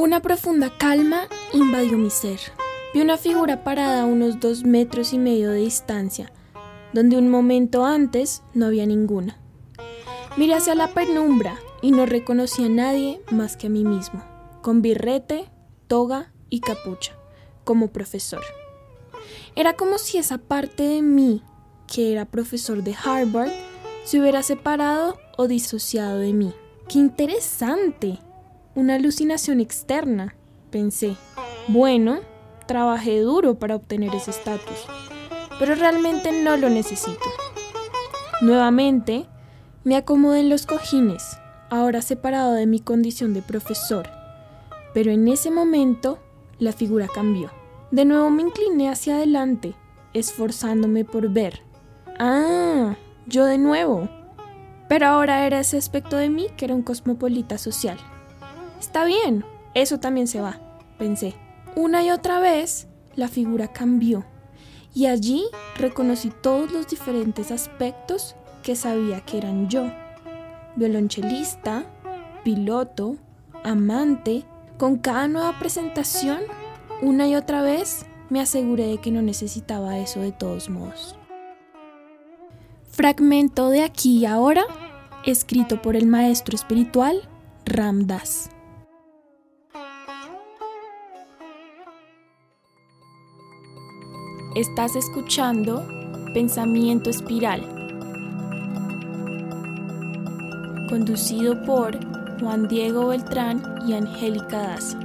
Una profunda calma invadió mi ser. Vi una figura parada a unos dos metros y medio de distancia, donde un momento antes no había ninguna. Miré hacia la penumbra y no reconocí a nadie más que a mí mismo, con birrete, toga y capucha, como profesor. Era como si esa parte de mí, que era profesor de Harvard, se hubiera separado o disociado de mí. ¡Qué interesante! Una alucinación externa, pensé. Bueno, trabajé duro para obtener ese estatus, pero realmente no lo necesito. Nuevamente, me acomodé en los cojines, ahora separado de mi condición de profesor, pero en ese momento la figura cambió. De nuevo me incliné hacia adelante, esforzándome por ver. Ah, yo de nuevo. Pero ahora era ese aspecto de mí que era un cosmopolita social. Está bien, eso también se va, pensé. Una y otra vez, la figura cambió, y allí reconocí todos los diferentes aspectos que sabía que eran yo. Violonchelista, piloto, amante, con cada nueva presentación una y otra vez me aseguré de que no necesitaba eso de todos modos. Fragmento de aquí y ahora, escrito por el maestro espiritual Ramdas. Estás escuchando Pensamiento Espiral, conducido por Juan Diego Beltrán y Angélica Daza.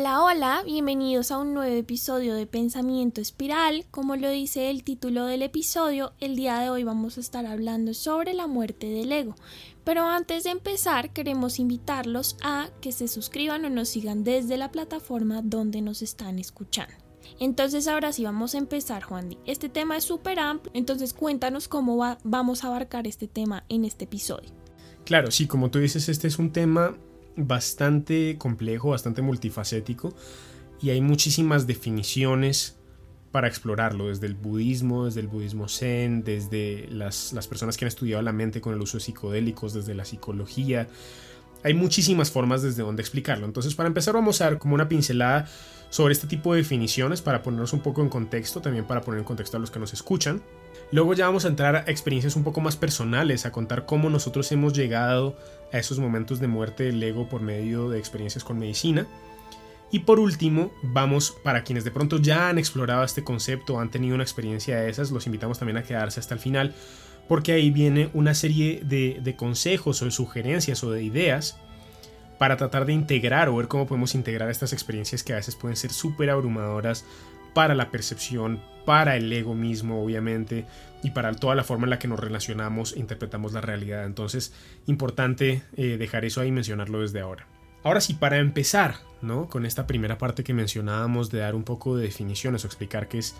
Hola, hola, bienvenidos a un nuevo episodio de Pensamiento Espiral. Como lo dice el título del episodio, el día de hoy vamos a estar hablando sobre la muerte del ego. Pero antes de empezar, queremos invitarlos a que se suscriban o nos sigan desde la plataforma donde nos están escuchando. Entonces ahora sí vamos a empezar, Juan. Este tema es súper amplio, entonces cuéntanos cómo va, vamos a abarcar este tema en este episodio. Claro, sí, como tú dices, este es un tema bastante complejo, bastante multifacético y hay muchísimas definiciones para explorarlo, desde el budismo, desde el budismo zen, desde las, las personas que han estudiado la mente con el uso de psicodélicos, desde la psicología. Hay muchísimas formas desde donde explicarlo. Entonces, para empezar, vamos a dar como una pincelada sobre este tipo de definiciones para ponernos un poco en contexto, también para poner en contexto a los que nos escuchan. Luego ya vamos a entrar a experiencias un poco más personales, a contar cómo nosotros hemos llegado a esos momentos de muerte del ego por medio de experiencias con medicina. Y por último, vamos, para quienes de pronto ya han explorado este concepto, han tenido una experiencia de esas, los invitamos también a quedarse hasta el final, porque ahí viene una serie de, consejos o de sugerencias o de ideas para tratar de integrar o ver cómo podemos integrar estas experiencias que a veces pueden ser súper abrumadoras para la percepción, para el ego mismo, obviamente, y para toda la forma en la que nos relacionamos e interpretamos la realidad. Entonces, importante eh, dejar eso ahí y mencionarlo desde ahora. Ahora sí, para empezar, ¿no? Con esta primera parte que mencionábamos de dar un poco de definiciones o explicar qué es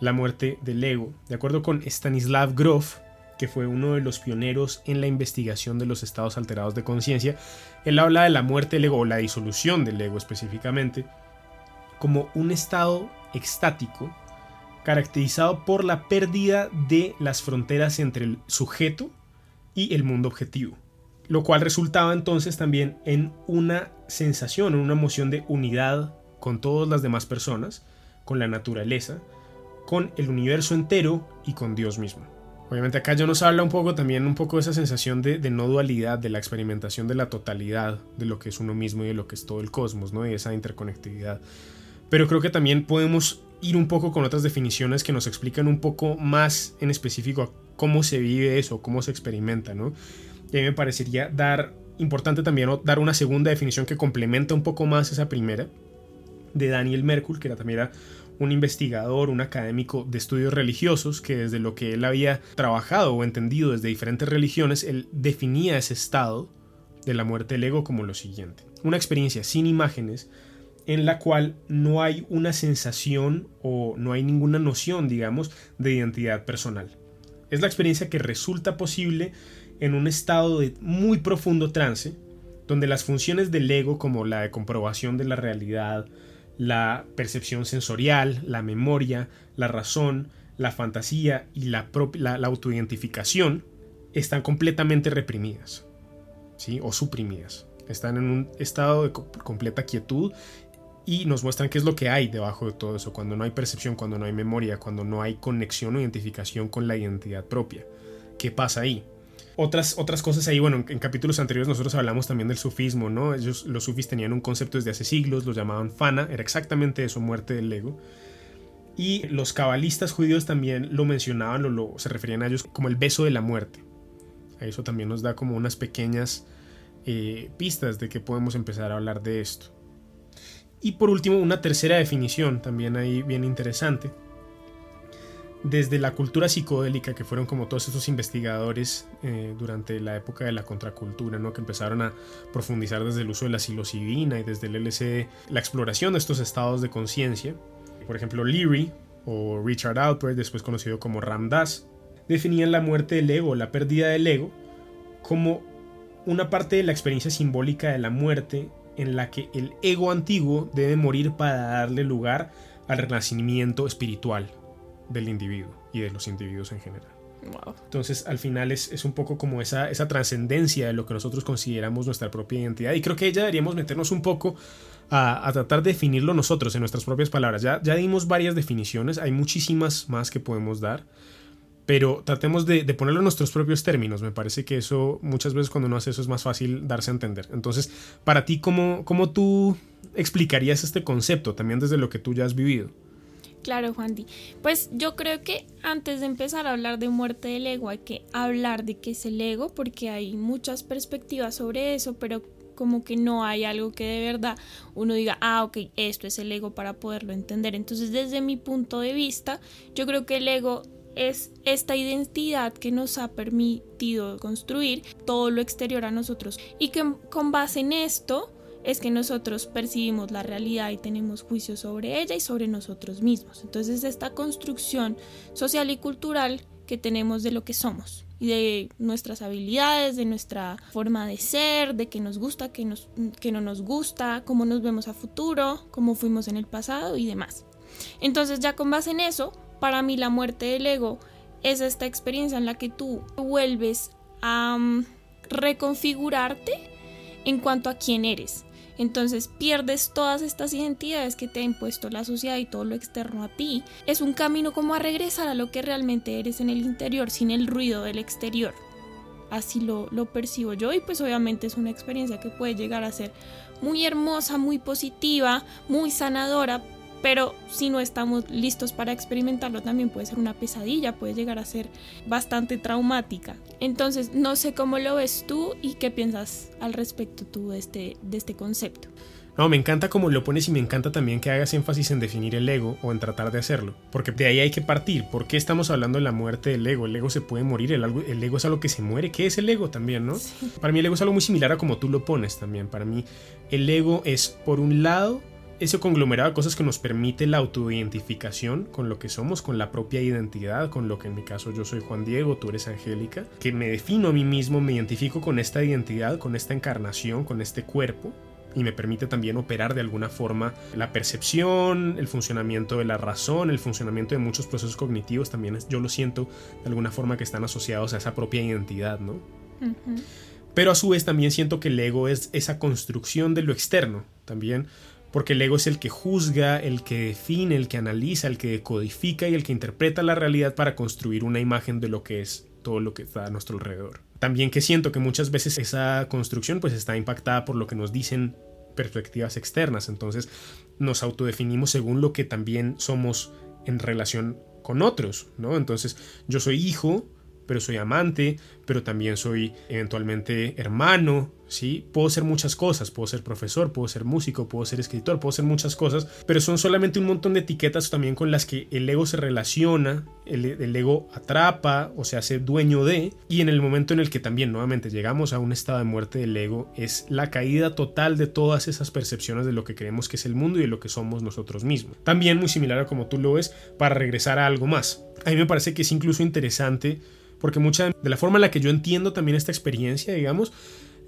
la muerte del ego. De acuerdo con Stanislav Grof, que fue uno de los pioneros en la investigación de los estados alterados de conciencia, él habla de la muerte del ego o la disolución del ego específicamente como un estado extático caracterizado por la pérdida de las fronteras entre el sujeto y el mundo objetivo, lo cual resultaba entonces también en una sensación, en una emoción de unidad con todas las demás personas, con la naturaleza, con el universo entero y con Dios mismo. Obviamente acá ya nos habla un poco también un poco de esa sensación de, no dualidad, de la experimentación de la totalidad de lo que es uno mismo y de lo que es todo el cosmos, ¿no? Y esa interconectividad pero creo que también podemos ir un poco con otras definiciones que nos explican un poco más en específico cómo se vive eso, cómo se experimenta, ¿no? Y a mí me parecería dar, importante también dar una segunda definición que complementa un poco más esa primera, de Daniel Merkel, que era, también era un investigador, un académico de estudios religiosos, que desde lo que él había trabajado o entendido desde diferentes religiones, él definía ese estado de la muerte del ego como lo siguiente. Una experiencia sin imágenes, en la cual no hay una sensación o no hay ninguna noción, digamos, de identidad personal. Es la experiencia que resulta posible en un estado de muy profundo trance, donde las funciones del ego como la de comprobación de la realidad, la percepción sensorial, la memoria, la razón, la fantasía y la, la, la autoidentificación están completamente reprimidas, ¿sí? O suprimidas. Están en un estado de completa quietud y nos muestran qué es lo que hay debajo de todo eso, cuando no hay percepción, cuando no hay memoria, cuando no hay conexión o identificación con la identidad propia. ¿Qué pasa ahí? Otras, otras cosas ahí, bueno, en, capítulos anteriores nosotros hablamos también del sufismo, ¿no? Ellos, los sufis tenían un concepto desde hace siglos, lo llamaban fana, era exactamente eso, muerte del ego. Y los cabalistas judíos también lo mencionaban, o lo, se referían a ellos como el beso de la muerte. Eso también nos da como unas pequeñas eh, pistas de que podemos empezar a hablar de esto. Y por último, una tercera definición también ahí bien interesante. Desde la cultura psicodélica, que fueron como todos estos investigadores eh, durante la época de la contracultura, ¿no? que empezaron a profundizar desde el uso de la psilocibina y desde el LSD, la exploración de estos estados de conciencia. Por ejemplo, Leary o Richard Alpert, después conocido como Ram Dass, definían la muerte del ego, la pérdida del ego, como una parte de la experiencia simbólica de la muerte en la que el ego antiguo debe morir para darle lugar al renacimiento espiritual del individuo y de los individuos en general. Entonces, al final es, un poco como esa, esa trascendencia de lo que nosotros consideramos nuestra propia identidad. Y creo que ya deberíamos meternos un poco a, tratar de definirlo nosotros en nuestras propias palabras. Ya, ya dimos varias definiciones, hay muchísimas más que podemos dar pero tratemos de, ponerlo en nuestros propios términos. Me parece que eso muchas veces cuando uno hace eso es más fácil darse a entender. Entonces, para ti, ¿cómo, cómo tú explicarías este concepto también desde lo que tú ya has vivido? Claro, Juan Pues yo creo que antes de empezar a hablar de muerte del ego hay que hablar de qué es el ego, porque hay muchas perspectivas sobre eso, pero como que no hay algo que de verdad uno diga, ah, ok, esto es el ego para poderlo entender. Entonces, desde mi punto de vista, yo creo que el ego es esta identidad que nos ha permitido construir todo lo exterior a nosotros y que con base en esto es que nosotros percibimos la realidad y tenemos juicios sobre ella y sobre nosotros mismos. Entonces esta construcción social y cultural que tenemos de lo que somos y de nuestras habilidades, de nuestra forma de ser, de qué nos gusta, qué, nos, qué no nos gusta, cómo nos vemos a futuro, cómo fuimos en el pasado y demás. Entonces ya con base en eso para mí la muerte del ego es esta experiencia en la que tú vuelves a mm, reconfigurarte en cuanto a quién eres. Entonces pierdes todas estas identidades que te ha impuesto la sociedad y todo lo externo a ti. Es un camino como a regresar a lo que realmente eres en el interior, sin el ruido del exterior. Así lo, lo percibo yo y pues obviamente es una experiencia que puede llegar a ser muy hermosa, muy positiva, muy sanadora, pero si no estamos listos para experimentarlo también puede ser una pesadilla, puede llegar a ser bastante traumática. Entonces, no sé cómo lo ves tú y qué piensas al respecto tú de este, de este concepto. No, me encanta cómo lo pones y me encanta también que hagas énfasis en definir el ego o en tratar de hacerlo. Porque de ahí hay que partir. ¿Por qué estamos hablando de la muerte del ego? El ego se puede morir, el, el ego es algo que se muere. ¿Qué es el ego también, no? Para mí el ego es algo muy similar a como tú lo pones también. Para mí el ego es, por un lado, ese conglomerado de cosas que nos permite la autoidentificación con lo que somos, con la propia identidad, con lo que en mi caso yo soy Juan Diego, tú eres Angélica, que me defino a mí mismo, me identifico con esta identidad, con esta encarnación, con este cuerpo, y me permite también operar de alguna forma la percepción, el funcionamiento de la razón, el funcionamiento de muchos procesos cognitivos, también yo lo siento de alguna forma que están asociados a esa propia identidad, ¿no? Pero a su vez también siento que el ego es esa construcción de lo externo, también porque el ego es el que juzga, el que define, el que analiza, el que decodifica y el que interpreta la realidad para construir una imagen de lo que es todo lo que está a nuestro alrededor. También que siento que muchas veces esa construcción pues está impactada por lo que nos dicen perspectivas externas, entonces nos autodefinimos según lo que también somos en relación con otros, ¿no? Entonces yo soy hijo, pero soy amante, pero también soy eventualmente hermano, ¿sí? Puedo ser muchas cosas, puedo ser profesor, puedo ser músico, puedo ser escritor, puedo ser muchas cosas, pero son solamente un montón de etiquetas también con las que el ego se relaciona, el, ego atrapa o se hace dueño de, y en el momento en el que también nuevamente llegamos a un estado de muerte del ego, es la caída total de todas esas percepciones de lo que creemos que es el mundo y de lo que somos nosotros mismos. También muy similar a como tú lo ves, para regresar a algo más. A mí me parece que es incluso interesante porque mucha de la forma en la que yo entiendo también esta experiencia, digamos,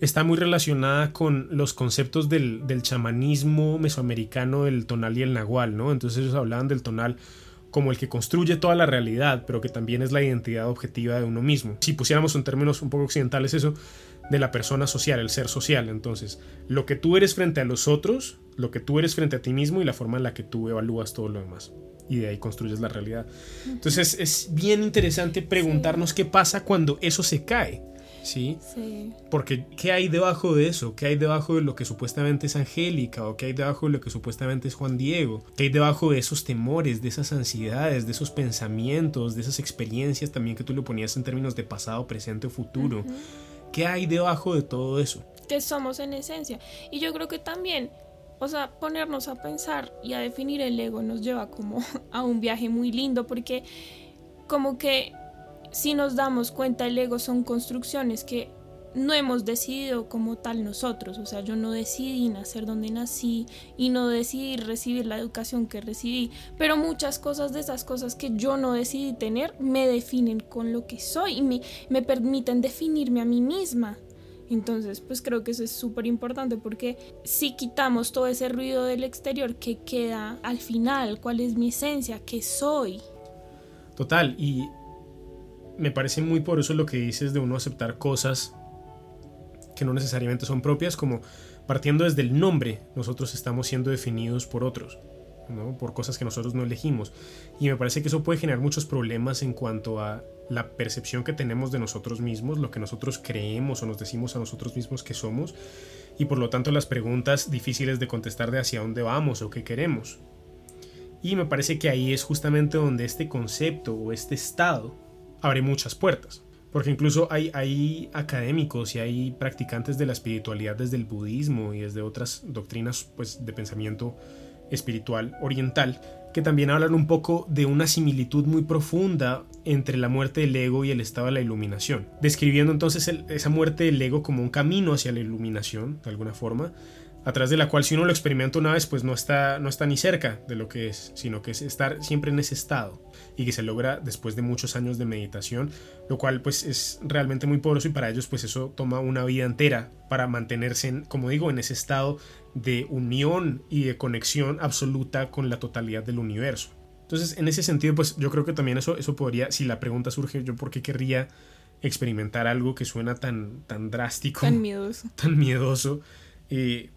está muy relacionada con los conceptos del, chamanismo mesoamericano, el tonal y el nahual, ¿no? Entonces ellos hablaban del tonal como el que construye toda la realidad, pero que también es la identidad objetiva de uno mismo. Si pusiéramos en términos un poco occidentales eso, de la persona social, el ser social. Entonces, lo que tú eres frente a los otros, lo que tú eres frente a ti mismo y la forma en la que tú evalúas todo lo demás. Y de ahí construyes la realidad. Entonces, es bien interesante preguntarnos qué pasa cuando eso se cae. ¿Sí? Sí. Porque ¿qué hay debajo de eso? ¿Qué hay debajo de lo que supuestamente es Angélica? ¿O qué hay debajo de lo que supuestamente es Juan Diego? ¿Qué hay debajo de esos temores, de esas ansiedades, de esos pensamientos, de esas experiencias también que tú le ponías en términos de pasado, presente o futuro? ¿Qué hay debajo de todo eso? Que somos en esencia. Y yo creo que también, o sea, ponernos a pensar y a definir el ego nos lleva como a un viaje muy lindo porque como que si nos damos cuenta el ego son construcciones que no hemos decidido como tal nosotros, o sea, yo no decidí nacer donde nací y no decidí recibir la educación que recibí, pero muchas cosas de esas cosas que yo no decidí tener me definen con lo que soy y me, me permiten definirme a mí misma. Entonces, pues creo que eso es súper importante porque si quitamos todo ese ruido del exterior, ¿qué queda al final? ¿Cuál es mi esencia? ¿Qué soy? Total, y me parece muy por eso lo que dices de uno aceptar cosas que no necesariamente son propias, como partiendo desde el nombre, nosotros estamos siendo definidos por otros, por cosas que nosotros no elegimos. Y me parece que eso puede generar muchos problemas en cuanto a la percepción que tenemos de nosotros mismos, lo que nosotros creemos o nos decimos a nosotros mismos que somos, y por lo tanto las preguntas difíciles de contestar de hacia dónde vamos o qué queremos. Y me parece que ahí es justamente donde este concepto o este estado abre muchas puertas. Porque incluso hay, hay académicos y hay practicantes de la espiritualidad desde el budismo y desde otras doctrinas pues, de pensamiento espiritual oriental que también hablan un poco de una similitud muy profunda entre la muerte del ego y el estado de la iluminación, describiendo entonces esa muerte del ego como un camino hacia la iluminación, de alguna forma, a través de la cual si uno lo experimenta una vez, pues no está, no está ni cerca de lo que es, sino que es estar siempre en ese estado y que se logra después de muchos años de meditación, lo cual pues es realmente muy poderoso y para ellos pues eso toma una vida entera para mantenerse, como digo, en ese estado de unión y de conexión absoluta con la totalidad del universo. Entonces, en ese sentido, pues yo creo que también eso, eso podría, si la pregunta surge, yo por qué querría experimentar algo que suena tan, tan drástico, tan miedoso, tan miedoso, eh,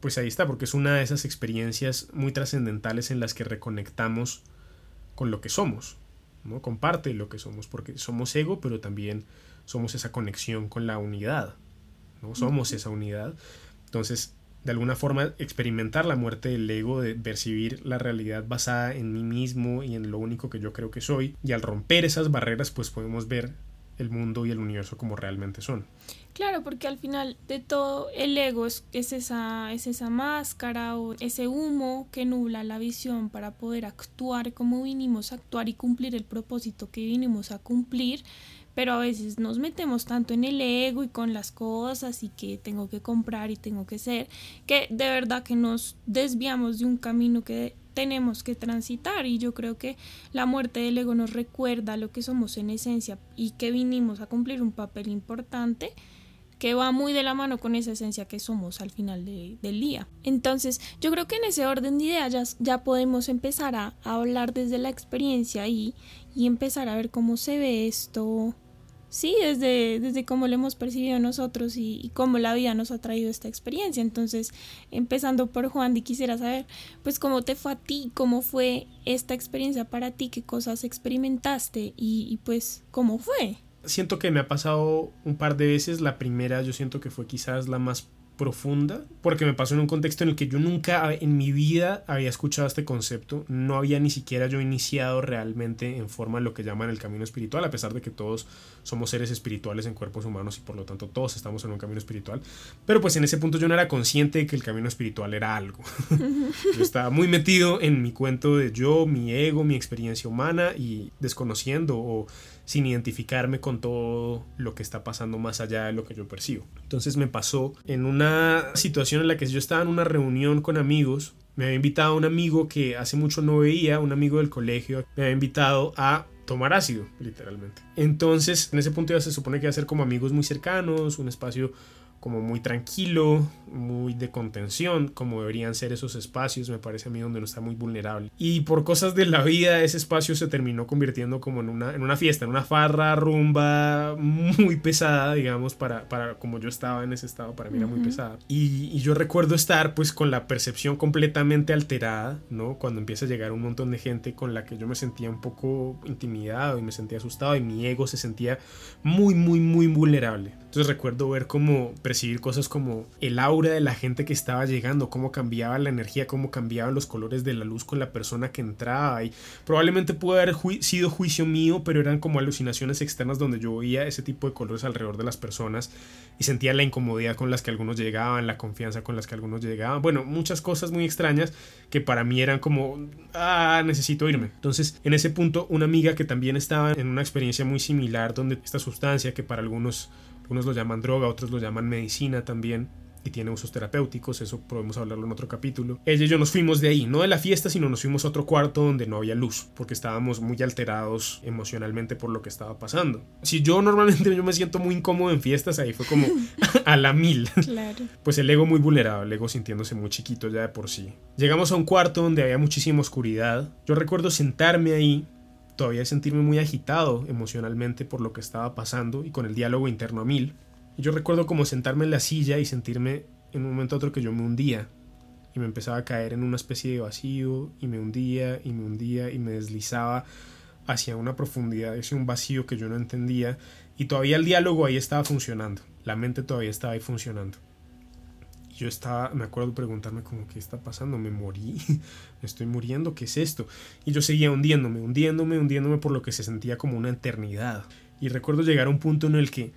pues ahí está, porque es una de esas experiencias muy trascendentales en las que reconectamos con lo que somos, ¿no? con parte de lo que somos, porque somos ego, pero también somos esa conexión con la unidad, ¿no? somos esa unidad. Entonces, de alguna forma, experimentar la muerte del ego, de percibir la realidad basada en mí mismo y en lo único que yo creo que soy, y al romper esas barreras, pues podemos ver el mundo y el universo como realmente son. Claro, porque al final de todo el ego es, esa, es esa máscara o ese humo que nubla la visión para poder actuar como vinimos a actuar y cumplir el propósito que vinimos a cumplir, pero a veces nos metemos tanto en el ego y con las cosas y que tengo que comprar y tengo que ser, que de verdad que nos desviamos de un camino que tenemos que transitar y yo creo que la muerte del ego nos recuerda lo que somos en esencia y que vinimos a cumplir un papel importante que va muy de la mano con esa esencia que somos al final del día. Entonces, yo creo que en ese orden de ideas ya, podemos empezar a, hablar desde la experiencia y, y empezar a ver cómo se ve esto sí, desde, desde cómo lo hemos percibido nosotros y, cómo la vida nos ha traído esta experiencia. Entonces, empezando por Juan, y quisiera saber, pues, cómo te fue a ti, cómo fue esta experiencia para ti, qué cosas experimentaste y, y pues, cómo fue. Siento que me ha pasado un par de veces. La primera yo siento que fue quizás la más profunda, porque me pasó en un contexto en el que yo nunca en mi vida había escuchado este concepto, no había ni siquiera yo iniciado realmente en forma lo que llaman el camino espiritual, a pesar de que todos somos seres espirituales en cuerpos humanos y por lo tanto todos estamos en un camino espiritual, pero pues en ese punto yo no era consciente de que el camino espiritual era algo. yo estaba muy metido en mi cuento de yo, mi ego, mi experiencia humana y desconociendo o sin identificarme con todo lo que está pasando más allá de lo que yo percibo. Entonces me pasó en una situación en la que yo estaba en una reunión con amigos, me había invitado un amigo que hace mucho no veía, un amigo del colegio, me había invitado a tomar ácido, literalmente. Entonces, en ese punto ya se supone que iba a ser como amigos muy cercanos, un espacio como muy tranquilo, muy de contención, como deberían ser esos espacios, me parece a mí donde uno está muy vulnerable. Y por cosas de la vida, ese espacio se terminó convirtiendo como en una, en una fiesta, en una farra, rumba muy pesada, digamos, para, para como yo estaba en ese estado, para mí era muy pesada. Y, y, yo recuerdo estar pues con la percepción completamente alterada, ¿no? Cuando empieza a llegar un montón de gente con la que yo me sentía un poco intimidado y me sentía asustado y mi ego se sentía muy, muy, muy vulnerable. Entonces recuerdo ver cómo percibir cosas como el aura de la gente que estaba llegando, cómo cambiaba la energía, cómo cambiaban los colores de la luz con la persona que entraba. Y probablemente pudo haber sido juicio mío, pero eran como alucinaciones externas donde yo veía ese tipo de colores alrededor de las personas y sentía la incomodidad con las que algunos llegaban, la confianza con las que algunos llegaban. Bueno, muchas cosas muy extrañas que para mí eran como, ah, necesito irme. Entonces, en ese punto, una amiga que también estaba en una experiencia muy similar, donde esta sustancia que para algunos unos lo llaman droga, otros lo llaman medicina también y tiene usos terapéuticos, eso podemos hablarlo en otro capítulo. Ella y yo nos fuimos de ahí, no de la fiesta, sino nos fuimos a otro cuarto donde no había luz, porque estábamos muy alterados emocionalmente por lo que estaba pasando. Si yo normalmente yo me siento muy incómodo en fiestas, ahí fue como a la mil. Claro. Pues el ego muy vulnerable, el ego sintiéndose muy chiquito ya de por sí. Llegamos a un cuarto donde había muchísima oscuridad. Yo recuerdo sentarme ahí todavía sentirme muy agitado emocionalmente por lo que estaba pasando y con el diálogo interno a mil. Yo recuerdo como sentarme en la silla y sentirme en un momento a otro que yo me hundía y me empezaba a caer en una especie de vacío y me hundía y me hundía y me deslizaba hacia una profundidad, hacia un vacío que yo no entendía y todavía el diálogo ahí estaba funcionando, la mente todavía estaba ahí funcionando yo estaba, me acuerdo preguntarme como, ¿qué está pasando? ¿Me morí? ¿Me estoy muriendo? ¿Qué es esto? Y yo seguía hundiéndome, hundiéndome, hundiéndome por lo que se sentía como una eternidad. Y recuerdo llegar a un punto en el que,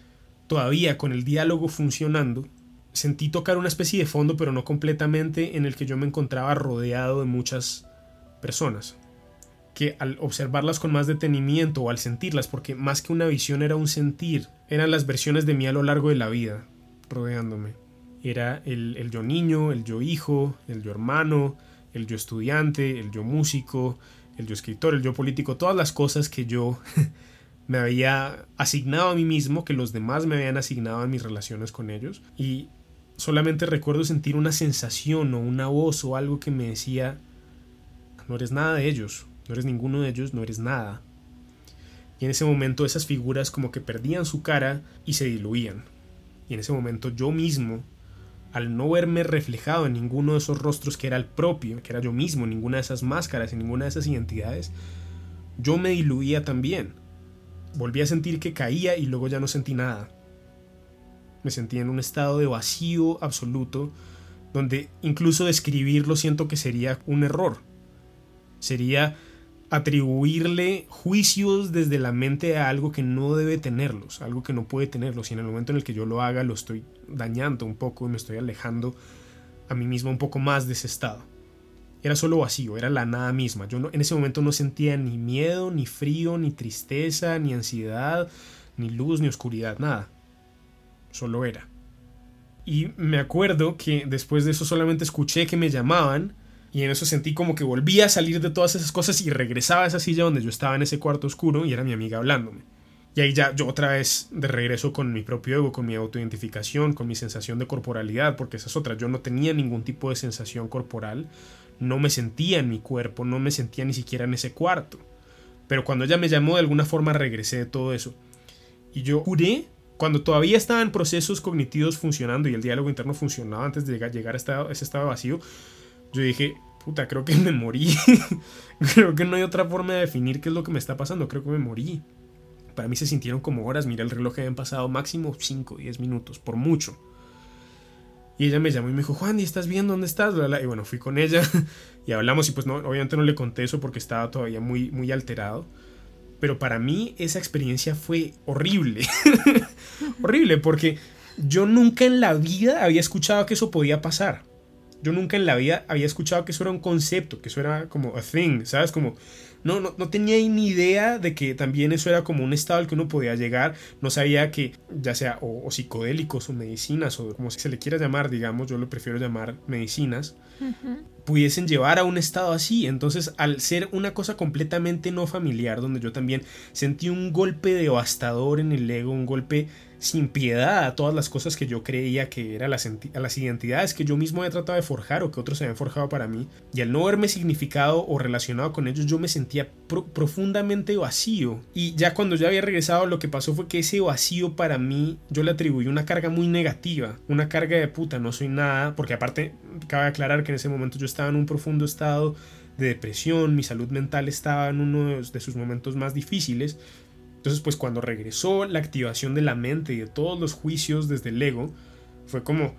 todavía con el diálogo funcionando, sentí tocar una especie de fondo, pero no completamente, en el que yo me encontraba rodeado de muchas personas. Que al observarlas con más detenimiento o al sentirlas, porque más que una visión era un sentir, eran las versiones de mí a lo largo de la vida, rodeándome era el, yo niño, el yo hijo, el yo hermano, el yo estudiante, el yo músico, el yo escritor, el yo político, todas las cosas que yo me había asignado a mí mismo, que los demás me habían asignado en mis relaciones con ellos. Y solamente recuerdo sentir una sensación o una voz o algo que me decía, no eres nada de ellos, no eres ninguno de ellos, no eres nada. Y en ese momento esas figuras como que perdían su cara y se diluían. Y en ese momento yo mismo al no verme reflejado en ninguno de esos rostros que era el propio, que era yo mismo, ninguna de esas máscaras, en ninguna de esas identidades, yo me diluía también. Volví a sentir que caía y luego ya no sentí nada. Me sentí en un estado de vacío absoluto, donde incluso describirlo siento que sería un error. Sería atribuirle juicios desde la mente a algo que no debe tenerlos, algo que no puede tenerlos, y en el momento en el que yo lo haga lo estoy dañando un poco y me estoy alejando a mí mismo un poco más de ese estado. Era solo vacío, era la nada misma. Yo en ese momento no sentía ni miedo, ni frío, ni tristeza, ni ansiedad, ni luz, ni oscuridad, nada. Solo era. Y me acuerdo que después de eso solamente escuché que me llamaban y en eso sentí como que volvía a salir de todas esas cosas y regresaba a esa silla donde yo estaba en ese cuarto oscuro y era mi amiga hablándome. Y ahí ya yo otra vez de regreso con mi propio ego, con mi autoidentificación, con mi sensación de corporalidad, porque esa es otra, yo no tenía ningún tipo de sensación corporal, no me sentía en mi cuerpo, no me sentía ni siquiera en ese cuarto. Pero cuando ella me llamó, de alguna forma regresé de todo eso. Y yo juré, cuando todavía estaban procesos cognitivos funcionando y el diálogo interno funcionaba antes de llegar a ese estado vacío, yo dije, puta, creo que me morí. creo que no hay otra forma de definir qué es lo que me está pasando, creo que me morí. Para mí se sintieron como horas, mira el reloj que habían pasado máximo 5 o 10 minutos, por mucho. Y ella me llamó y me dijo, Juan, ¿y estás bien? ¿Dónde estás? Y bueno, fui con ella y hablamos y pues no, obviamente no le conté eso porque estaba todavía muy, muy alterado. Pero para mí esa experiencia fue horrible. horrible porque yo nunca en la vida había escuchado que eso podía pasar. Yo nunca en la vida había escuchado que eso era un concepto, que eso era como a thing, ¿sabes? Como no, no, no tenía ni idea de que también eso era como un estado al que uno podía llegar. No sabía que ya sea o, psicodélicos o medicinas o como se le quiera llamar, digamos, yo lo prefiero llamar medicinas, pudiesen llevar a un estado así. Entonces, al ser una cosa completamente no familiar, donde yo también sentí un golpe devastador en el ego, un golpe sin piedad a todas las cosas que yo creía que eran las, las identidades que yo mismo había tratado de forjar o que otros habían forjado para mí. Y al no verme significado o relacionado con ellos, yo me sentía profundamente vacío. Y ya cuando yo había regresado, lo que pasó fue que ese vacío para mí, yo le atribuí una carga muy negativa, una carga de puta, no soy nada, porque aparte, cabe aclarar que en ese momento yo estaba en un profundo estado de depresión, mi salud mental estaba en uno de sus momentos más difíciles entonces, pues cuando regresó la activación de la mente y de todos los juicios desde el ego, fue como,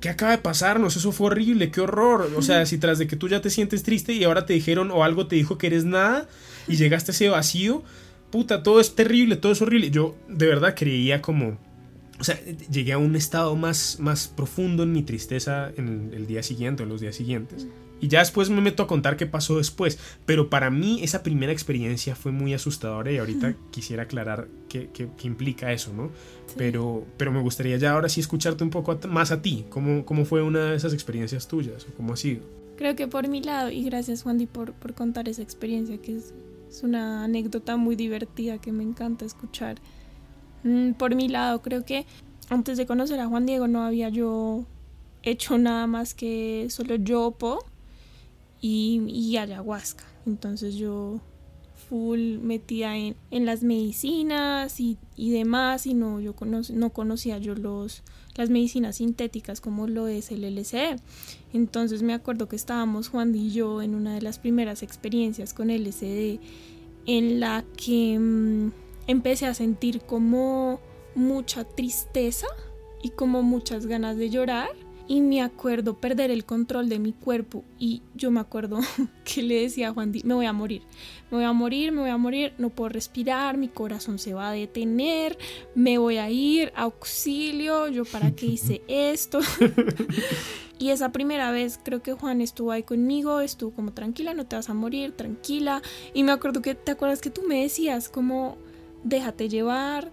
¿qué acaba de pasarnos? Eso fue horrible, qué horror. O sea, si tras de que tú ya te sientes triste y ahora te dijeron o algo te dijo que eres nada y llegaste a ese vacío, puta, todo es terrible, todo es horrible. Yo de verdad creía como... O sea, llegué a un estado más, más profundo en mi tristeza en el, día siguiente o los días siguientes. Y ya después me meto a contar qué pasó después. Pero para mí esa primera experiencia fue muy asustadora y ahorita quisiera aclarar qué, qué, implica eso, ¿no? Pero, pero me gustaría ya ahora sí escucharte un poco más a ti. ¿Cómo, ¿Cómo fue una de esas experiencias tuyas? ¿O cómo ha sido? Creo que por mi lado, y gracias Juan por, por contar esa experiencia, que es, es una anécdota muy divertida que me encanta escuchar. Mm, por mi lado, creo que antes de conocer a Juan Diego no había yo hecho nada más que solo yopo y, ayahuasca. Entonces yo full metía en, en las medicinas y, y, demás y no, yo no conocía yo los, las medicinas sintéticas como lo es el LSD. Entonces me acuerdo que estábamos Juan y yo en una de las primeras experiencias con LSD en la que mm, empecé a sentir como mucha tristeza y como muchas ganas de llorar y me acuerdo perder el control de mi cuerpo y yo me acuerdo que le decía a Juan, me voy a morir, me voy a morir, me voy a morir, no puedo respirar, mi corazón se va a detener, me voy a ir, auxilio, yo para qué hice esto. y esa primera vez creo que Juan estuvo ahí conmigo, estuvo como tranquila, no te vas a morir, tranquila. Y me acuerdo que, ¿te acuerdas que tú me decías como, déjate llevar,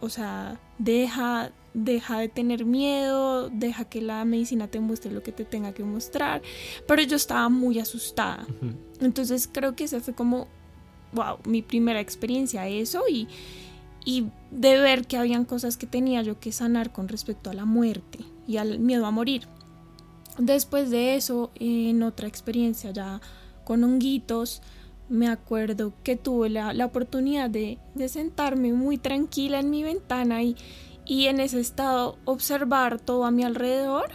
o sea, deja deja de tener miedo, deja que la medicina te muestre lo que te tenga que mostrar. Pero yo estaba muy asustada. Entonces creo que esa fue como, wow, mi primera experiencia eso y, y de ver que habían cosas que tenía yo que sanar con respecto a la muerte y al miedo a morir. Después de eso, en otra experiencia ya con honguitos, me acuerdo que tuve la, la oportunidad de, de sentarme muy tranquila en mi ventana y, y en ese estado observar todo a mi alrededor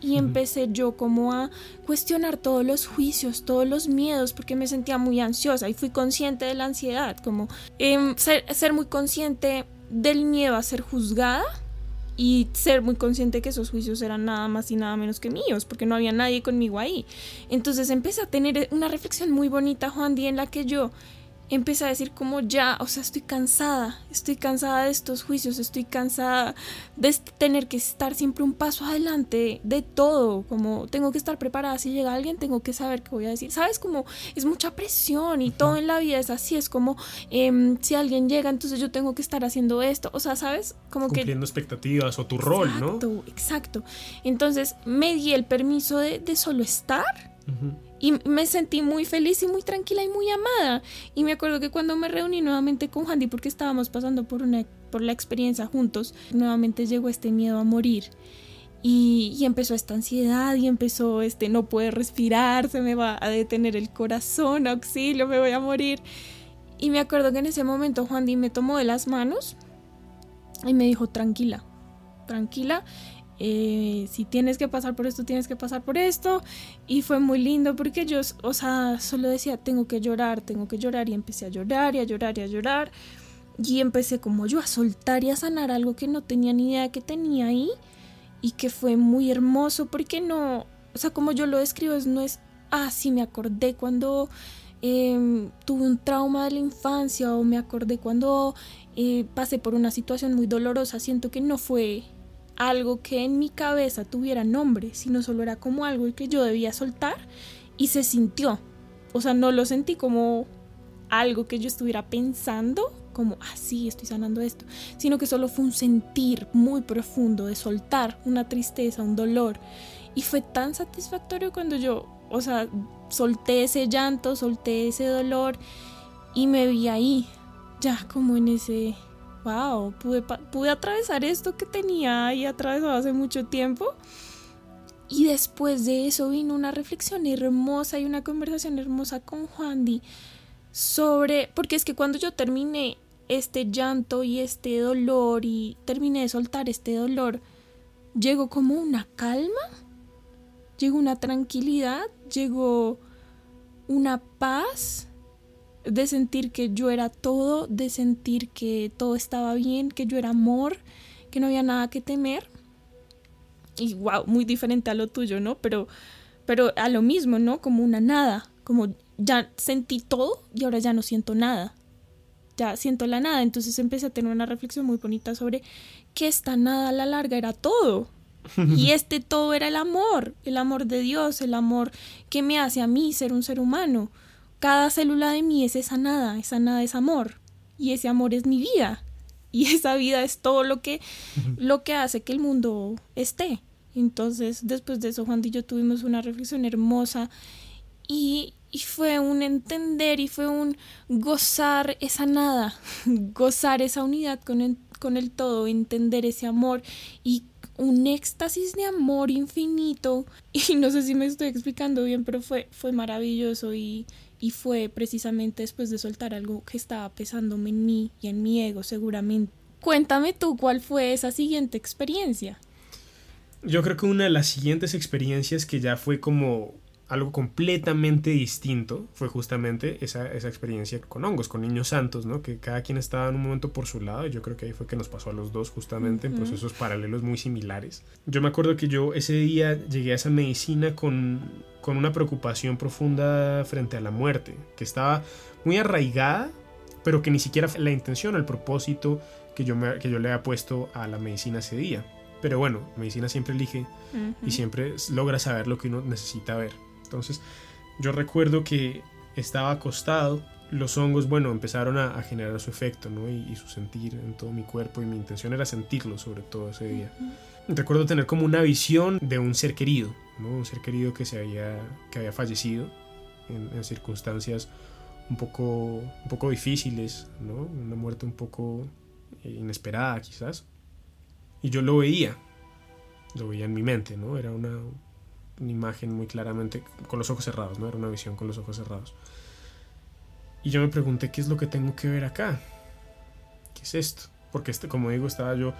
y empecé yo como a cuestionar todos los juicios, todos los miedos, porque me sentía muy ansiosa y fui consciente de la ansiedad, como em, ser, ser, muy consciente del miedo a ser juzgada y ser muy consciente que esos juicios eran nada más y nada menos que míos, porque no había nadie conmigo ahí. Entonces empecé a tener una reflexión muy bonita, Juan Díaz, en la que yo empecé a decir como ya, o sea, estoy cansada, estoy cansada de estos juicios, estoy cansada de tener que estar siempre un paso adelante de todo, como tengo que estar preparada, si llega alguien tengo que saber qué voy a decir, sabes, como es mucha presión y todo en la vida es así, es como em, si alguien llega, entonces yo tengo que estar haciendo esto, o sea, sabes, como que... Cumpliendo expectativas o tu rol, ¿no? Exacto, exacto. Entonces me di el permiso de, de solo estar. Y me sentí muy feliz y muy tranquila y muy amada. Y me acuerdo que cuando me reuní nuevamente con Handy, porque estábamos pasando por, una, por la experiencia juntos, nuevamente llegó este miedo a morir. Y, y, empezó esta ansiedad y empezó este no puede respirar, se me va a detener el corazón, auxilio, me voy a morir. Y me acuerdo que en ese momento Juan me tomó de las manos y me dijo tranquila, tranquila eh, si tienes que pasar por esto, tienes que pasar por esto. Y fue muy lindo porque yo, o sea, solo decía, tengo que llorar, tengo que llorar. Y empecé a llorar y a llorar y a llorar. Y empecé como yo a soltar y a sanar algo que no tenía ni idea que tenía ahí. Y que fue muy hermoso porque no, o sea, como yo lo describo, no es, ah, sí, me acordé cuando em, tuve un trauma de la infancia o me acordé cuando eh, pasé por una situación muy dolorosa. Siento que no fue algo que en mi cabeza tuviera nombre, sino solo era como algo que yo debía soltar y se sintió. O sea, no lo sentí como algo que yo estuviera pensando, como, así ah, estoy sanando esto, sino que solo fue un sentir muy profundo de soltar una tristeza, un dolor. Y fue tan satisfactorio cuando yo o sea, solté ese llanto, solté ese dolor y me vi ahí, ya como en ese, wow, pude, pude atravesar esto que tenía ahí atravesado hace mucho tiempo. Y después de eso vino una reflexión hermosa y una conversación hermosa con Juan Di sobre, porque es que cuando yo terminé este llanto y este dolor y terminé de soltar este dolor, llegó como una calma, llegó una tranquilidad, llegó una paz de sentir que yo era todo, de sentir que todo estaba bien, que yo era amor, que no había nada que temer. Y wow, muy diferente a lo tuyo, ¿no? Pero, pero a lo mismo, ¿no? Como una nada, como ya sentí todo y ahora ya no siento nada. Ya siento la nada. Entonces empecé a tener una reflexión muy bonita sobre que esta nada a la larga era todo. Y este todo era el amor, el amor de Dios, el amor que me hace a mí ser un ser humano. Cada célula de mí es esa nada, esa nada es amor. Y ese amor es mi vida. Y esa vida es todo lo que, lo que hace que el mundo esté. Entonces, después de eso, Juan y yo tuvimos una reflexión hermosa y, y fue un entender y fue un gozar esa nada, gozar esa unidad con el, con el todo, entender ese amor y un éxtasis de amor infinito. Y no sé si me estoy explicando bien, pero fue, fue maravilloso y, y fue precisamente después de soltar algo que estaba pesándome en mí y en mi ego seguramente. Cuéntame tú cuál fue esa siguiente experiencia. Yo creo que una de las siguientes experiencias que ya fue como algo completamente distinto fue justamente esa, esa, experiencia con hongos, con niños santos, ¿no? Que cada quien estaba en un momento por su lado y yo creo que ahí fue que nos pasó a los dos justamente en procesos paralelos muy similares. Yo me acuerdo que yo ese día llegué a esa medicina con, con una preocupación profunda frente a la muerte, que estaba muy arraigada, pero que ni siquiera fue la intención, el propósito que yo, me, que yo le había puesto a la medicina ese día. Pero bueno, medicina siempre elige y siempre logra saber lo que uno necesita ver. Entonces, yo recuerdo que estaba acostado, los hongos, bueno, empezaron a, generar su efecto, ¿no? Y, su sentir en todo mi cuerpo y mi intención era sentirlo sobre todo ese día. Recuerdo tener como una visión de un ser querido, ¿no? Un ser querido que, se había, que había fallecido en, circunstancias un poco, un poco difíciles, ¿no? Una muerte un poco eh, inesperada quizás. Y yo lo veía, lo veía en mi mente, ¿no? Era una, una imagen muy claramente con los ojos cerrados, ¿no? Era una visión con los ojos cerrados. Y yo me pregunté, ¿qué es lo que tengo que ver acá? ¿Qué es esto? Porque, este, como digo, estaba yo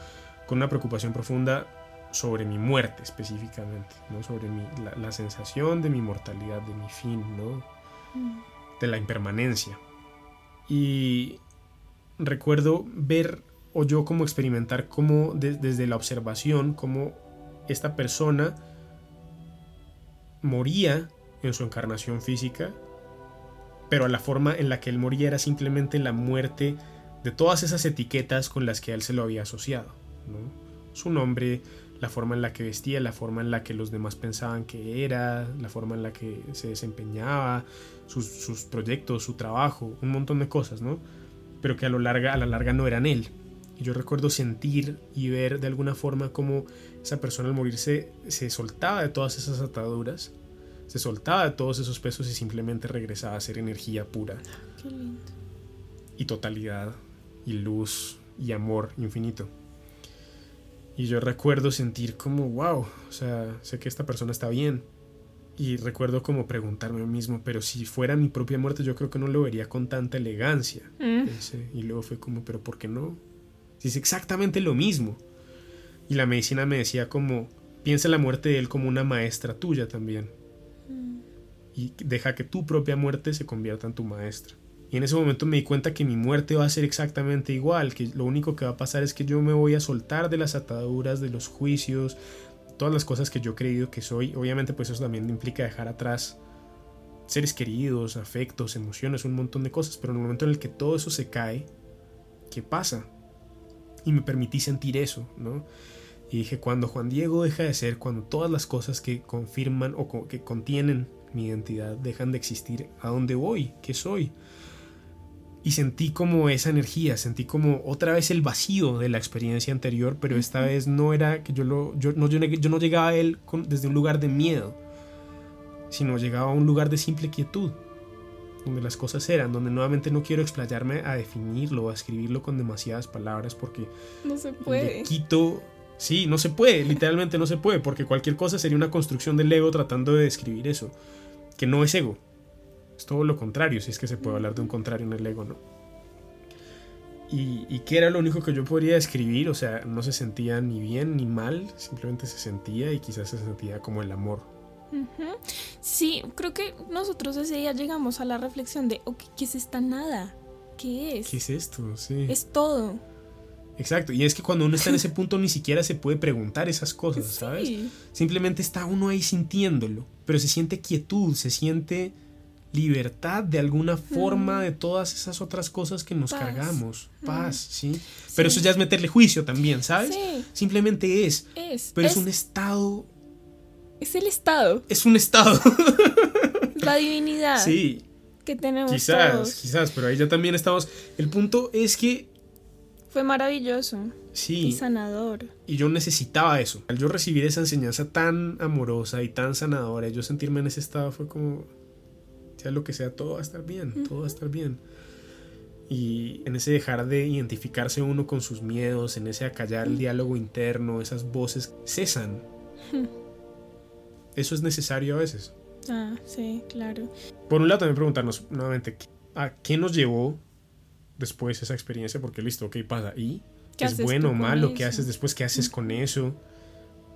con una preocupación profunda sobre mi muerte específicamente, ¿no? Sobre mi, la, sensación de mi mortalidad, de mi fin, ¿no? Mm. De la impermanencia. Y recuerdo ver o yo como experimentar como desde la observación, como esta persona moría en su encarnación física, pero la forma en la que él moría era simplemente la muerte de todas esas etiquetas con las que él se lo había asociado. Su nombre, la forma en la que vestía, la forma en la que los demás pensaban que era, la forma en la que se desempeñaba, sus, proyectos, su trabajo, un montón de cosas, ¿no? Pero que a, lo larga, a la larga no eran él. Y yo recuerdo sentir y ver de alguna forma cómo esa persona al morirse se soltaba de todas esas ataduras, se soltaba de todos esos pesos y simplemente regresaba a ser energía pura. Qué lindo. Y totalidad, y luz, y amor infinito. Y yo recuerdo sentir como, wow, o sea, sé que esta persona está bien. Y recuerdo como preguntarme a mí mismo, pero si fuera mi propia muerte yo creo que no lo vería con tanta elegancia. Mm. y luego fue como, pero ¿por qué no? Es exactamente lo mismo. Y la medicina me decía como, piensa la muerte de él como una maestra tuya también. Mm. Y deja que tu propia muerte se convierta en tu maestra. Y en ese momento me di cuenta que mi muerte va a ser exactamente igual, que lo único que va a pasar es que yo me voy a soltar de las ataduras, de los juicios, todas las cosas que yo he creído que soy. Obviamente pues eso también implica dejar atrás seres queridos, afectos, emociones, un montón de cosas, pero en el momento en el que todo eso se cae, ¿qué pasa? Y me permití sentir eso, ¿no? Y dije, cuando Juan Diego deja de ser, cuando todas las cosas que confirman o que contienen mi identidad dejan de existir, ¿a dónde voy? ¿Qué soy? Y sentí como esa energía, sentí como otra vez el vacío de la experiencia anterior, pero esta vez no era que yo lo yo no, yo, no llegaba a él desde un lugar de miedo. sino llegaba a un lugar de simple quietud, donde las cosas eran, donde nuevamente no quiero explayarme a definirlo, a escribirlo con demasiadas palabras, porque no se puede. quito Sí, no se puede, literalmente no se puede, porque cualquier cosa sería una construcción del ego tratando de describir eso, que no es ego. Es todo lo contrario, si es que se puede hablar de un contrario en el ego, ¿no? Y, y que era lo único que yo podría describir, o sea, no se sentía ni bien ni mal, simplemente se sentía y quizás se sentía como el amor. Sí, creo que nosotros ese día llegamos a la reflexión de, ¿qué es esta nada? ¿Qué es? ¿Qué es esto? Sí. Es todo. Exacto, y es que cuando uno está en ese punto ni siquiera se puede preguntar esas cosas, ¿sabes? Simplemente está uno ahí sintiéndolo, pero se siente quietud, se siente libertad de alguna forma de todas esas otras cosas que nos cargamos, paz, ¿sí? Pero eso ya es meterle juicio también, ¿sabes? Simplemente es, es pero es, un estado... Es el estado. Es un estado. La divinidad. Sí. Que tenemos. Quizás, quizás, pero ahí ya también estamos. El punto es que fue maravilloso. Sí. Y sanador. Y yo necesitaba eso. Al yo recibir esa enseñanza tan amorosa y tan sanadora, yo sentirme en ese estado fue como, sea lo que sea, todo va a estar bien, todo va a estar bien. Y en ese dejar de identificarse uno con sus miedos, en ese acallar el diálogo interno, esas voces cesan. Eso es necesario a veces. Ah, sí, claro. Por un lado también preguntarnos nuevamente, ¿a qué nos llevó después esa experiencia, porque listo, ok, pasa. ¿Y qué es bueno o malo? ¿Qué haces después? ¿Qué haces con eso?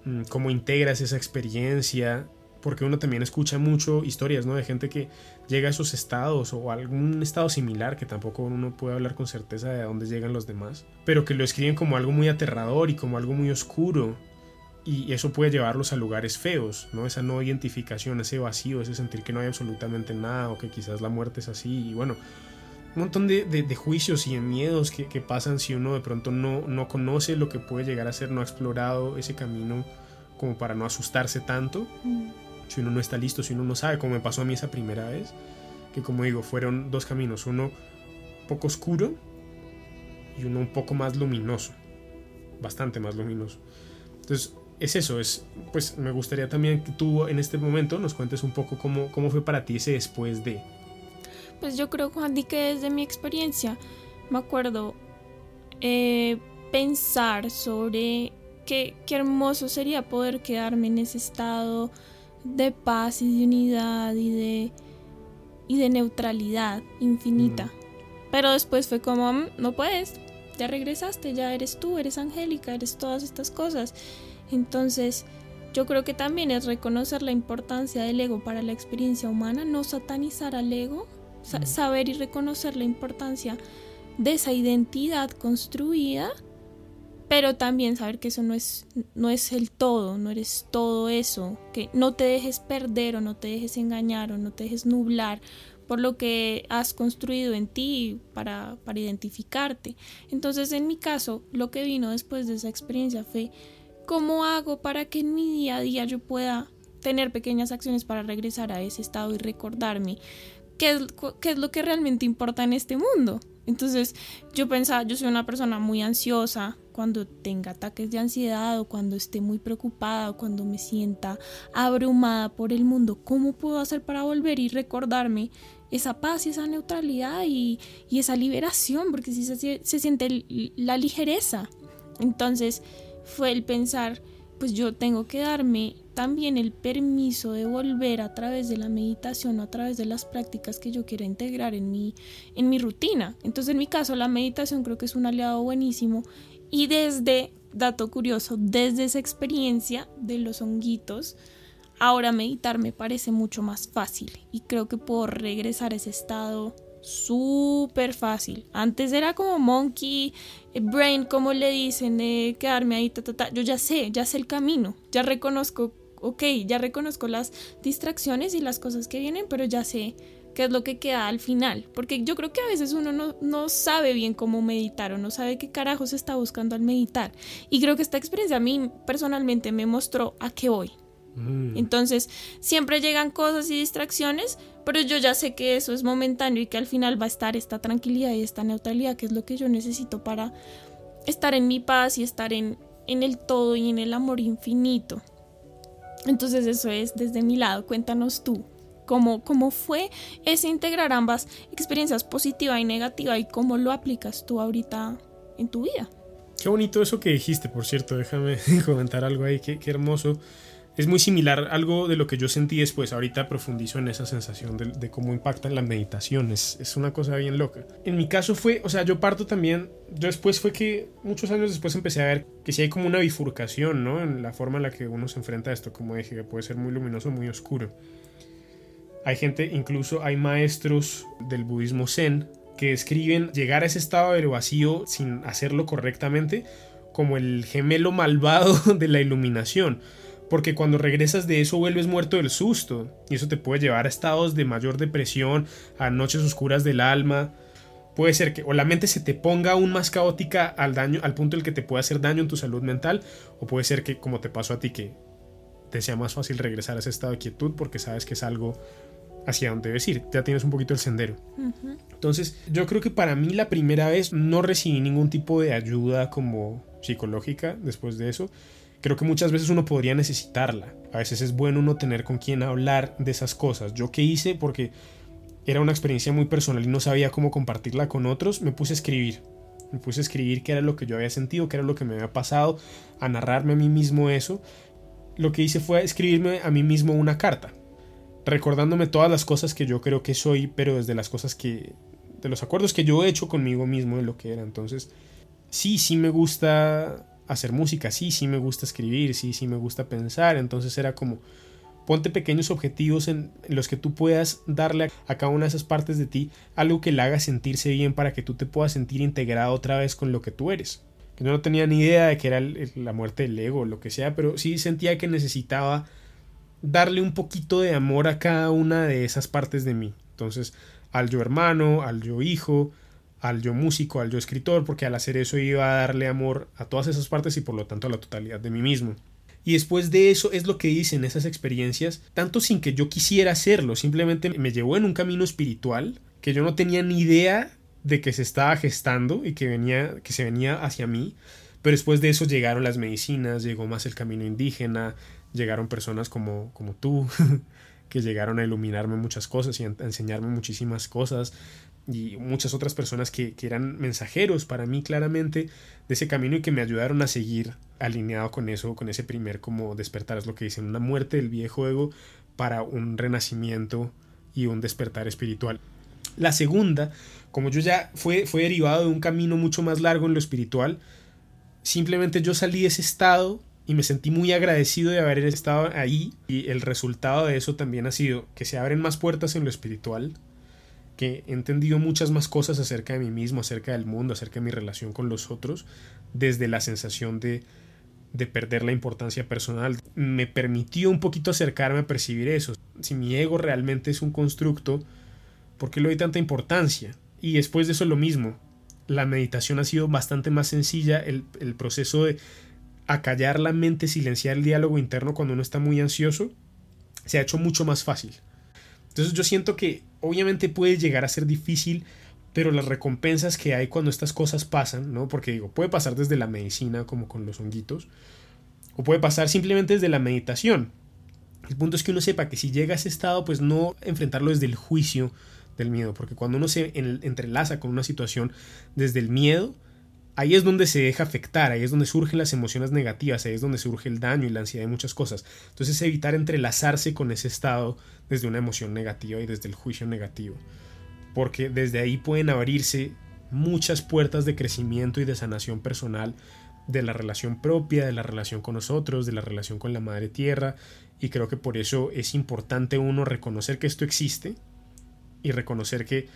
Mm, ¿Cómo integras esa experiencia? Porque uno también escucha mucho historias, ¿no? De gente que llega a esos estados o a algún estado similar que tampoco uno puede hablar con certeza de dónde llegan los demás, pero que lo escriben como algo muy aterrador y como algo muy oscuro. Y eso puede llevarlos a lugares feos, ¿no? Esa no identificación, ese vacío, ese sentir que no hay absolutamente nada o que quizás la muerte es así. Y bueno, un montón de, juicios y de miedos que, pasan si uno de pronto no, no conoce lo que puede llegar a ser, no ha explorado ese camino como para no asustarse tanto. Mm. Si uno no está listo, si uno no sabe, como me pasó a mí esa primera vez, que como digo, fueron dos caminos, uno un poco oscuro y uno un poco más luminoso, bastante más luminoso. Entonces, es eso, es, pues me gustaría también que tú en este momento nos cuentes un poco cómo, cómo fue para ti ese después de pues yo creo, Juan, que desde mi experiencia me acuerdo eh, pensar sobre qué, qué hermoso sería poder quedarme en ese estado de paz y de unidad y de, y de neutralidad infinita. Mm. Pero después fue como, mm, no puedes, ya regresaste, ya eres tú, eres Angélica, eres todas estas cosas. Entonces, yo creo que también es reconocer la importancia del ego para la experiencia humana, no satanizar al ego, saber y reconocer la importancia de esa identidad construida, pero también saber que eso no es, no es el todo, no eres todo eso, que no te dejes perder o no te dejes engañar o no te dejes nublar por lo que has construido en ti para, para identificarte. Entonces, en mi caso, lo que vino después de esa experiencia fue cómo hago para que en mi día a día yo pueda tener pequeñas acciones para regresar a ese estado y recordarme qué es, lo que realmente importa en este mundo. Entonces yo pensaba, yo soy una persona muy ansiosa, cuando tenga ataques de ansiedad o cuando esté muy preocupada o cuando me sienta abrumada por el mundo, ¿cómo puedo hacer para volver y recordarme esa paz y esa neutralidad y, esa liberación? Porque si se, se siente la ligereza. Entonces fue el pensar, pues yo tengo que darme también el permiso de volver a través de la meditación o a través de las prácticas que yo quiero integrar en mi, en mi rutina. Entonces en mi caso la meditación creo que es un aliado buenísimo y desde, dato curioso, desde esa experiencia de los honguitos, ahora meditar me parece mucho más fácil y creo que puedo regresar a ese estado súper fácil. Antes era como monkey brain, como le dicen, de quedarme ahí, yo ya sé, ya sé el camino, ya reconozco ok, ya reconozco las distracciones y las cosas que vienen, pero ya sé qué es lo que queda al final. Porque yo creo que a veces uno no, sabe bien cómo meditar o no sabe qué carajos está buscando al meditar. Y creo que esta experiencia a mí personalmente me mostró a qué voy. Mm. Entonces, siempre llegan cosas y distracciones, pero yo ya sé que eso es momentáneo y que al final va a estar esta tranquilidad y esta neutralidad, que es lo que yo necesito para estar en mi paz y estar en, en el todo y en el amor infinito. Entonces eso es desde mi lado. Cuéntanos tú. Cómo, ¿Cómo fue ese integrar ambas experiencias positiva y negativa y cómo lo aplicas tú ahorita en tu vida? Qué bonito eso que dijiste, por cierto, déjame comentar algo ahí, qué, qué hermoso es muy similar algo de lo que yo sentí después. Ahorita profundizo en esa sensación de, cómo impactan las meditaciones. Es, una cosa bien loca. En mi caso fue, o sea, yo parto también. Yo después fue que muchos años después empecé a ver que si hay como una bifurcación, ¿no? En la forma en la que uno se enfrenta a esto, como dije, que puede ser muy luminoso, muy oscuro. Hay gente, incluso hay maestros del budismo zen que escriben llegar a ese estado del vacío sin hacerlo correctamente como el gemelo malvado de la iluminación porque cuando regresas de eso vuelves muerto del susto y eso te puede llevar a estados de mayor depresión, a noches oscuras del alma. Puede ser que o la mente se te ponga aún más caótica al daño al punto en el que te puede hacer daño en tu salud mental o puede ser que como te pasó a ti que te sea más fácil regresar a ese estado de quietud porque sabes que es algo hacia donde debes ir, ya tienes un poquito el sendero. Entonces, yo creo que para mí la primera vez no recibí ningún tipo de ayuda como psicológica después de eso creo que muchas veces uno podría necesitarla. A veces es bueno uno tener con quien hablar de esas cosas. Yo qué hice porque era una experiencia muy personal y no sabía cómo compartirla con otros, me puse a escribir. Me puse a escribir qué era lo que yo había sentido, qué era lo que me había pasado, a narrarme a mí mismo eso. Lo que hice fue escribirme a mí mismo una carta, recordándome todas las cosas que yo creo que soy, pero desde las cosas que de los acuerdos que yo he hecho conmigo mismo de lo que era. Entonces, sí, sí me gusta hacer música, sí, sí me gusta escribir, sí, sí me gusta pensar, entonces era como ponte pequeños objetivos en los que tú puedas darle a cada una de esas partes de ti algo que le haga sentirse bien para que tú te puedas sentir integrado otra vez con lo que tú eres. Que no tenía ni idea de que era la muerte del ego lo que sea, pero sí sentía que necesitaba darle un poquito de amor a cada una de esas partes de mí. Entonces, al yo hermano, al yo hijo, al yo músico, al yo escritor, porque al hacer eso iba a darle amor a todas esas partes y por lo tanto a la totalidad de mí mismo. Y después de eso es lo que hice en esas experiencias, tanto sin que yo quisiera hacerlo, simplemente me llevó en un camino espiritual que yo no tenía ni idea de que se estaba gestando y que venía que se venía hacia mí, pero después de eso llegaron las medicinas, llegó más el camino indígena, llegaron personas como como tú que llegaron a iluminarme muchas cosas y a enseñarme muchísimas cosas y muchas otras personas que, eran mensajeros para mí claramente de ese camino y que me ayudaron a seguir alineado con eso, con ese primer como despertar, es lo que dicen, una muerte del viejo ego para un renacimiento y un despertar espiritual. La segunda, como yo ya fue, fue derivado de un camino mucho más largo en lo espiritual, simplemente yo salí de ese estado y me sentí muy agradecido de haber estado ahí y el resultado de eso también ha sido que se abren más puertas en lo espiritual, que he entendido muchas más cosas acerca de mí mismo, acerca del mundo, acerca de mi relación con los otros, desde la sensación de, de perder la importancia personal. Me permitió un poquito acercarme a percibir eso. Si mi ego realmente es un constructo, ¿por qué le doy tanta importancia? Y después de eso lo mismo. La meditación ha sido bastante más sencilla, el, el proceso de acallar la mente, silenciar el diálogo interno cuando uno está muy ansioso, se ha hecho mucho más fácil. Entonces yo siento que obviamente puede llegar a ser difícil, pero las recompensas que hay cuando estas cosas pasan, ¿no? Porque digo, puede pasar desde la medicina como con los honguitos, o puede pasar simplemente desde la meditación. El punto es que uno sepa que si llega a ese estado, pues no enfrentarlo desde el juicio del miedo, porque cuando uno se entrelaza con una situación desde el miedo, ahí es donde se deja afectar, ahí es donde surgen las emociones negativas, ahí es donde surge el daño y la ansiedad y muchas cosas. Entonces evitar entrelazarse con ese estado desde una emoción negativa y desde el juicio negativo. Porque desde ahí pueden abrirse muchas puertas de crecimiento y de sanación personal de la relación propia, de la relación con nosotros, de la relación con la madre tierra. Y creo que por eso es importante uno reconocer que esto existe y reconocer que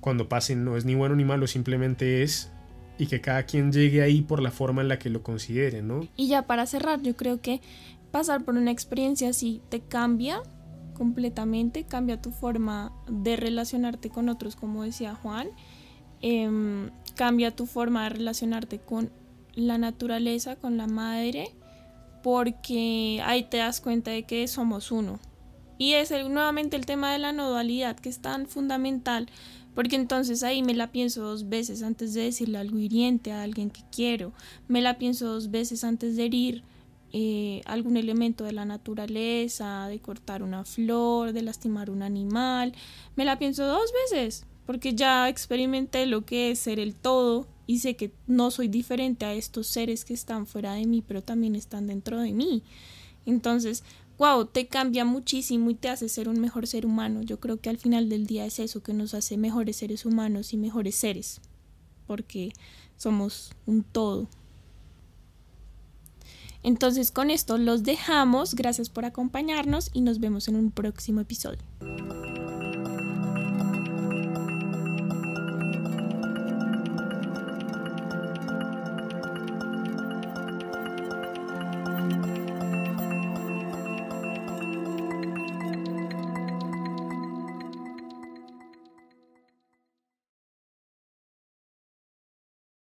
cuando pase no es ni bueno ni malo, simplemente es y que cada quien llegue ahí por la forma en la que lo considere, ¿no? Y ya para cerrar, yo creo que pasar por una experiencia así te cambia completamente, cambia tu forma de relacionarte con otros, como decía Juan, em, cambia tu forma de relacionarte con la naturaleza, con la madre, porque ahí te das cuenta de que somos uno. Y es nuevamente el tema de la no dualidad, que es tan fundamental, porque entonces ahí me la pienso dos veces antes de decirle algo hiriente a alguien que quiero, me la pienso dos veces antes de herir eh, algún elemento de la naturaleza, de cortar una flor, de lastimar un animal, me la pienso dos veces, porque ya experimenté lo que es ser el todo y sé que no soy diferente a estos seres que están fuera de mí, pero también están dentro de mí. Entonces, wow, te cambia muchísimo y te hace ser un mejor ser humano. Yo creo que al final del día es eso que nos hace mejores seres humanos y mejores seres, porque somos un todo. Entonces con esto los dejamos, gracias por acompañarnos y nos vemos en un próximo episodio.